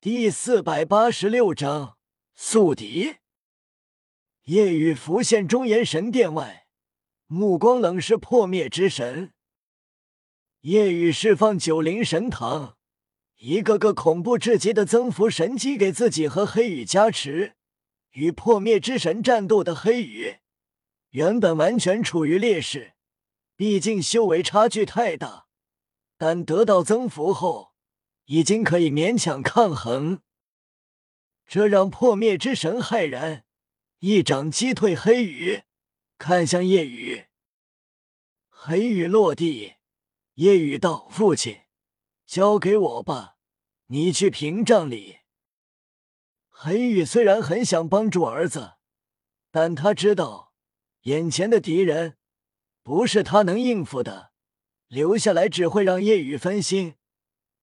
第四百八十六章宿敌。夜雨浮现中炎神殿外，目光冷视破灭之神。夜雨释放九灵神堂，一个个恐怖至极的增幅神机给自己和黑羽加持。与破灭之神战斗的黑羽，原本完全处于劣势，毕竟修为差距太大。但得到增幅后，已经可以勉强抗衡。这让破灭之神骇然，一掌击退黑羽，看向夜雨。黑羽落地，夜雨道：“父亲，交给我吧，你去屏障里。”黑羽虽然很想帮助儿子，但他知道眼前的敌人不是他能应付的，留下来只会让夜雨分心，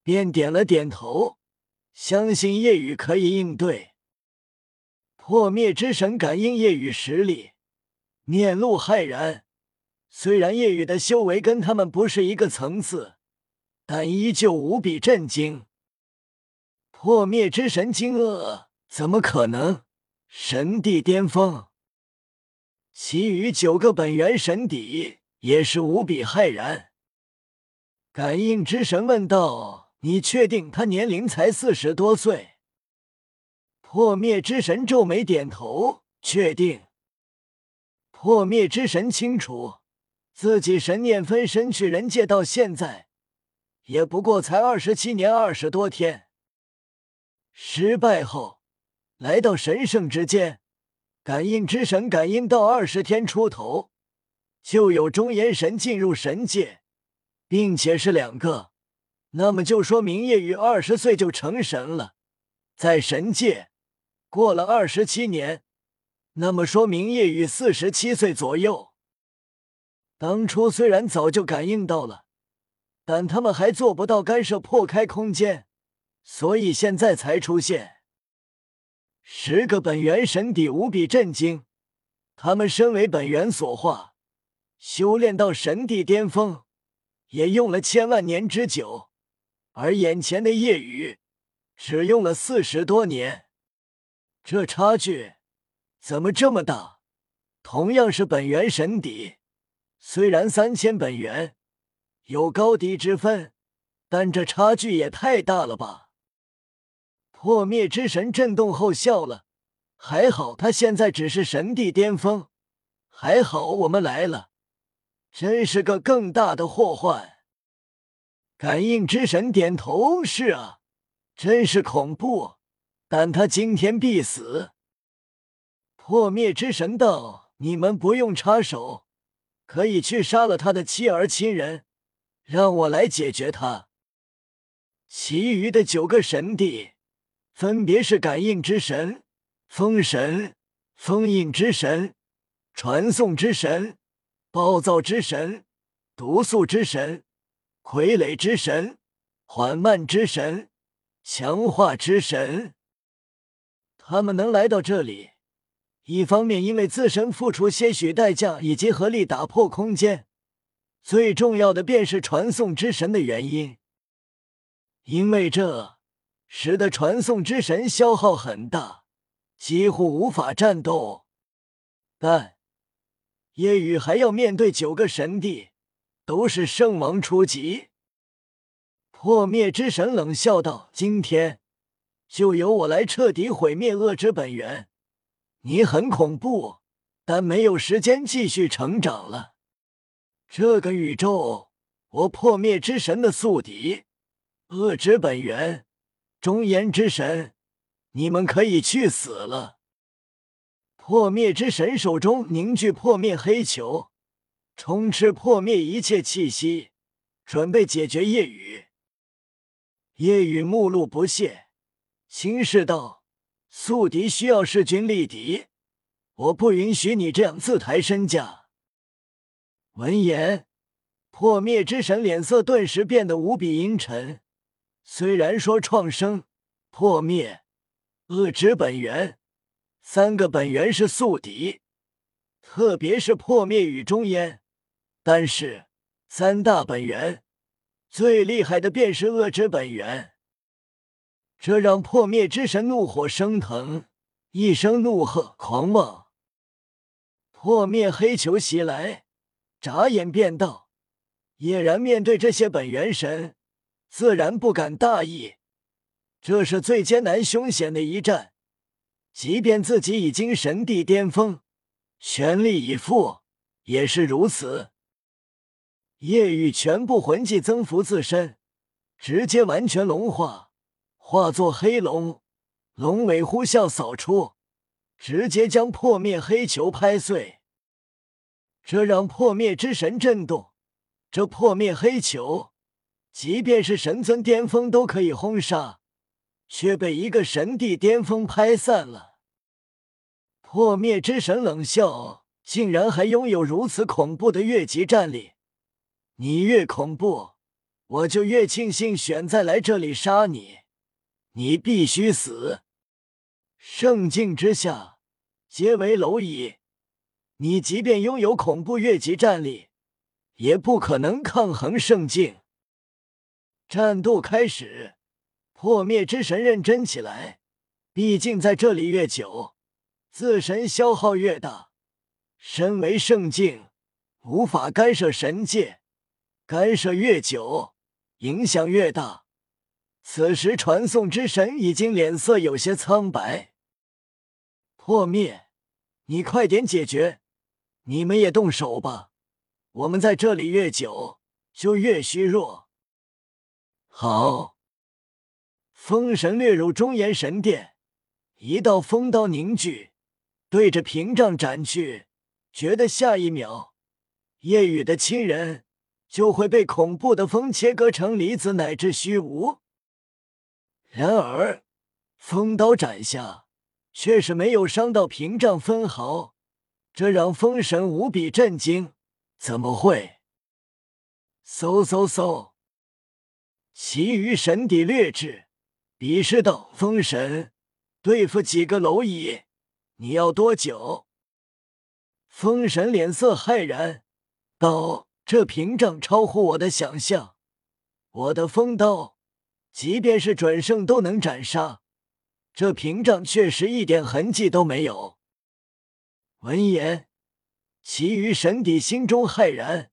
便点了点头，相信夜雨可以应对。破灭之神感应夜雨实力，面露骇然。虽然夜雨的修为跟他们不是一个层次，但依旧无比震惊。破灭之神惊愕。怎么可能？神帝巅峰，其余九个本源神邸也是无比骇然。感应之神问道：“你确定他年龄才四十多岁？”破灭之神皱眉点头，确定。破灭之神清楚，自己神念分身去人界到现在，也不过才二十七年二十多天。失败后。来到神圣之间，感应之神感应到二十天出头，就有中炎神进入神界，并且是两个，那么就说明夜雨二十岁就成神了，在神界过了二十七年，那么说明夜雨四十七岁左右。当初虽然早就感应到了，但他们还做不到干涉破开空间，所以现在才出现。十个本源神邸无比震惊，他们身为本源所化，修炼到神帝巅峰，也用了千万年之久，而眼前的夜雨只用了四十多年，这差距怎么这么大？同样是本源神邸，虽然三千本源有高低之分，但这差距也太大了吧！破灭之神震动后笑了，还好他现在只是神帝巅峰，还好我们来了，真是个更大的祸患。感应之神点头，是啊，真是恐怖，但他今天必死。破灭之神道：“你们不用插手，可以去杀了他的妻儿亲人，让我来解决他。”其余的九个神帝。分别是感应之神、封神、封印之神、传送之神、暴躁之神、毒素之神、傀儡之神、缓慢之神、强化之神。他们能来到这里，一方面因为自身付出些许代价，以及合力打破空间；最重要的便是传送之神的原因，因为这。使得传送之神消耗很大，几乎无法战斗。但夜雨还要面对九个神帝，都是圣王初级。破灭之神冷笑道：“今天就由我来彻底毁灭恶之本源。你很恐怖，但没有时间继续成长了。这个宇宙，我破灭之神的宿敌，恶之本源。”忠言之神，你们可以去死了！破灭之神手中凝聚破灭黑球，充斥破灭一切气息，准备解决夜雨。夜雨目露不屑，轻视道：“宿敌需要势均力敌，我不允许你这样自抬身价。”闻言，破灭之神脸色顿时变得无比阴沉。虽然说创生、破灭、恶之本源三个本源是宿敌，特别是破灭与中烟，但是三大本源最厉害的便是恶之本源。这让破灭之神怒火升腾，一声怒喝狂妄。破灭黑球袭来，眨眼便到。叶然面对这些本源神，自然不敢大意。这是最艰难凶险的一战，即便自己已经神帝巅峰，全力以赴也是如此。夜雨全部魂技增幅自身，直接完全龙化，化作黑龙，龙尾呼啸扫出，直接将破灭黑球拍碎。这让破灭之神震动。这破灭黑球，即便是神尊巅峰都可以轰杀，却被一个神帝巅峰拍散了。破灭之神冷笑，竟然还拥有如此恐怖的越级战力。你越恐怖，我就越庆幸选在来这里杀你。你必须死！圣境之下，皆为蝼蚁。你即便拥有恐怖越级战力，也不可能抗衡圣境。战斗开始，破灭之神认真起来。毕竟在这里越久，自身消耗越大。身为圣境，无法干涉神界。干涉越久，影响越大。此时，传送之神已经脸色有些苍白。破灭，你快点解决！你们也动手吧。我们在这里越久，就越虚弱。好，风神掠入中炎神殿，一道风刀凝聚，对着屏障斩去。觉得下一秒，夜雨的亲人。就会被恐怖的风切割成离子乃至虚无。然而，风刀斩下，却是没有伤到屏障分毫，这让风神无比震惊。怎么会？嗖嗖嗖！其余神邸掠至，鄙视道：“风神对付几个蝼蚁，你要多久？”风神脸色骇然道。这屏障超乎我的想象，我的风刀，即便是准圣都能斩杀。这屏障确实一点痕迹都没有。闻言，其余神邸心中骇然，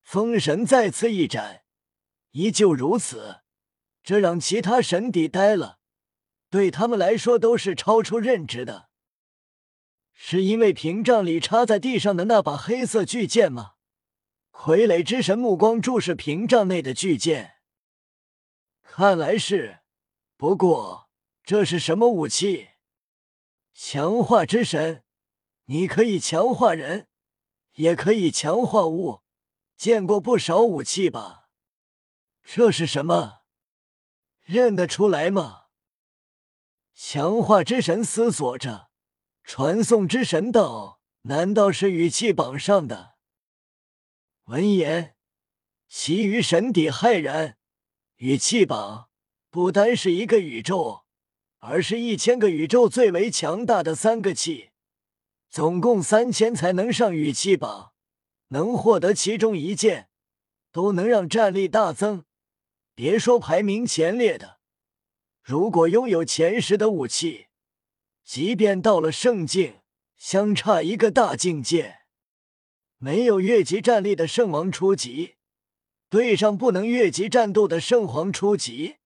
封神再次一斩，依旧如此，这让其他神邸呆了。对他们来说，都是超出认知的。是因为屏障里插在地上的那把黑色巨剑吗？傀儡之神目光注视屏障内的巨剑，看来是。不过这是什么武器？强化之神，你可以强化人，也可以强化物。见过不少武器吧？这是什么？认得出来吗？强化之神思索着，传送之神道：“难道是语气榜上的？”闻言，其余神邸骇然。语气榜不单是一个宇宙，而是一千个宇宙最为强大的三个气，总共三千才能上语气榜。能获得其中一件，都能让战力大增。别说排名前列的，如果拥有前十的武器，即便到了圣境，相差一个大境界。没有越级战力的圣王初级，对上不能越级战斗的圣皇初级，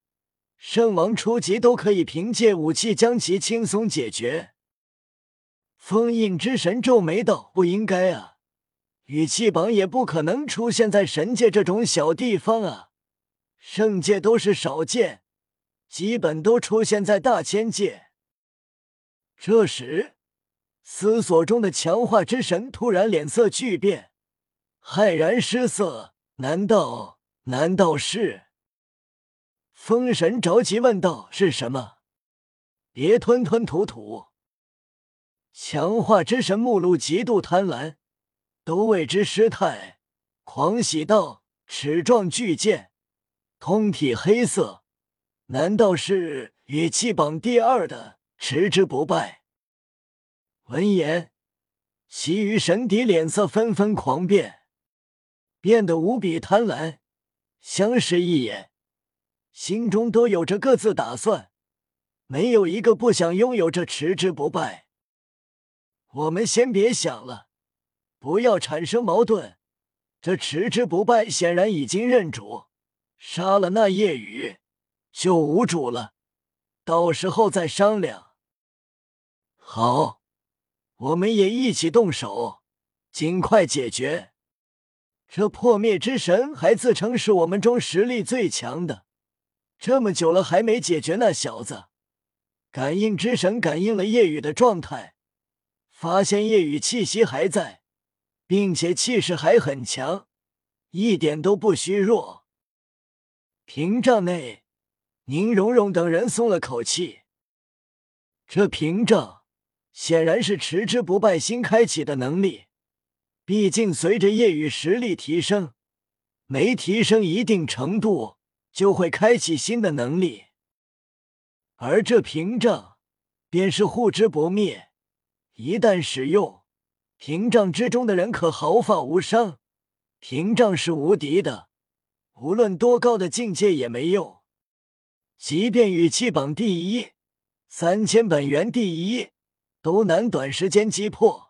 圣王初级都可以凭借武器将其轻松解决。封印之神皱眉道：“不应该啊，羽气榜也不可能出现在神界这种小地方啊，圣界都是少见，基本都出现在大千界。”这时。思索中的强化之神突然脸色巨变，骇然失色。难道？难道是？风神着急问道：“是什么？别吞吞吐吐。”强化之神目露极度贪婪，都为之失态，狂喜道：“齿状巨剑，通体黑色，难道是与气榜第二的持之不败？”闻言，其余神邸脸色纷纷狂变，变得无比贪婪，相视一眼，心中都有着各自打算。没有一个不想拥有这持之不败。我们先别想了，不要产生矛盾。这持之不败显然已经认主，杀了那夜雨就无主了。到时候再商量。好，我们也一起动手，尽快解决。这破灭之神还自称是我们中实力最强的，这么久了还没解决那小子。感应之神感应了夜雨的状态，发现夜雨气息还在。并且气势还很强，一点都不虚弱。屏障内，宁荣荣等人松了口气。这屏障显然是持之不败新开启的能力，毕竟随着夜雨实力提升，每提升一定程度就会开启新的能力，而这屏障便是护之不灭，一旦使用。屏障之中的人可毫发无伤，屏障是无敌的，无论多高的境界也没用。即便羽气榜第一、三千本源第一，都难短时间击破。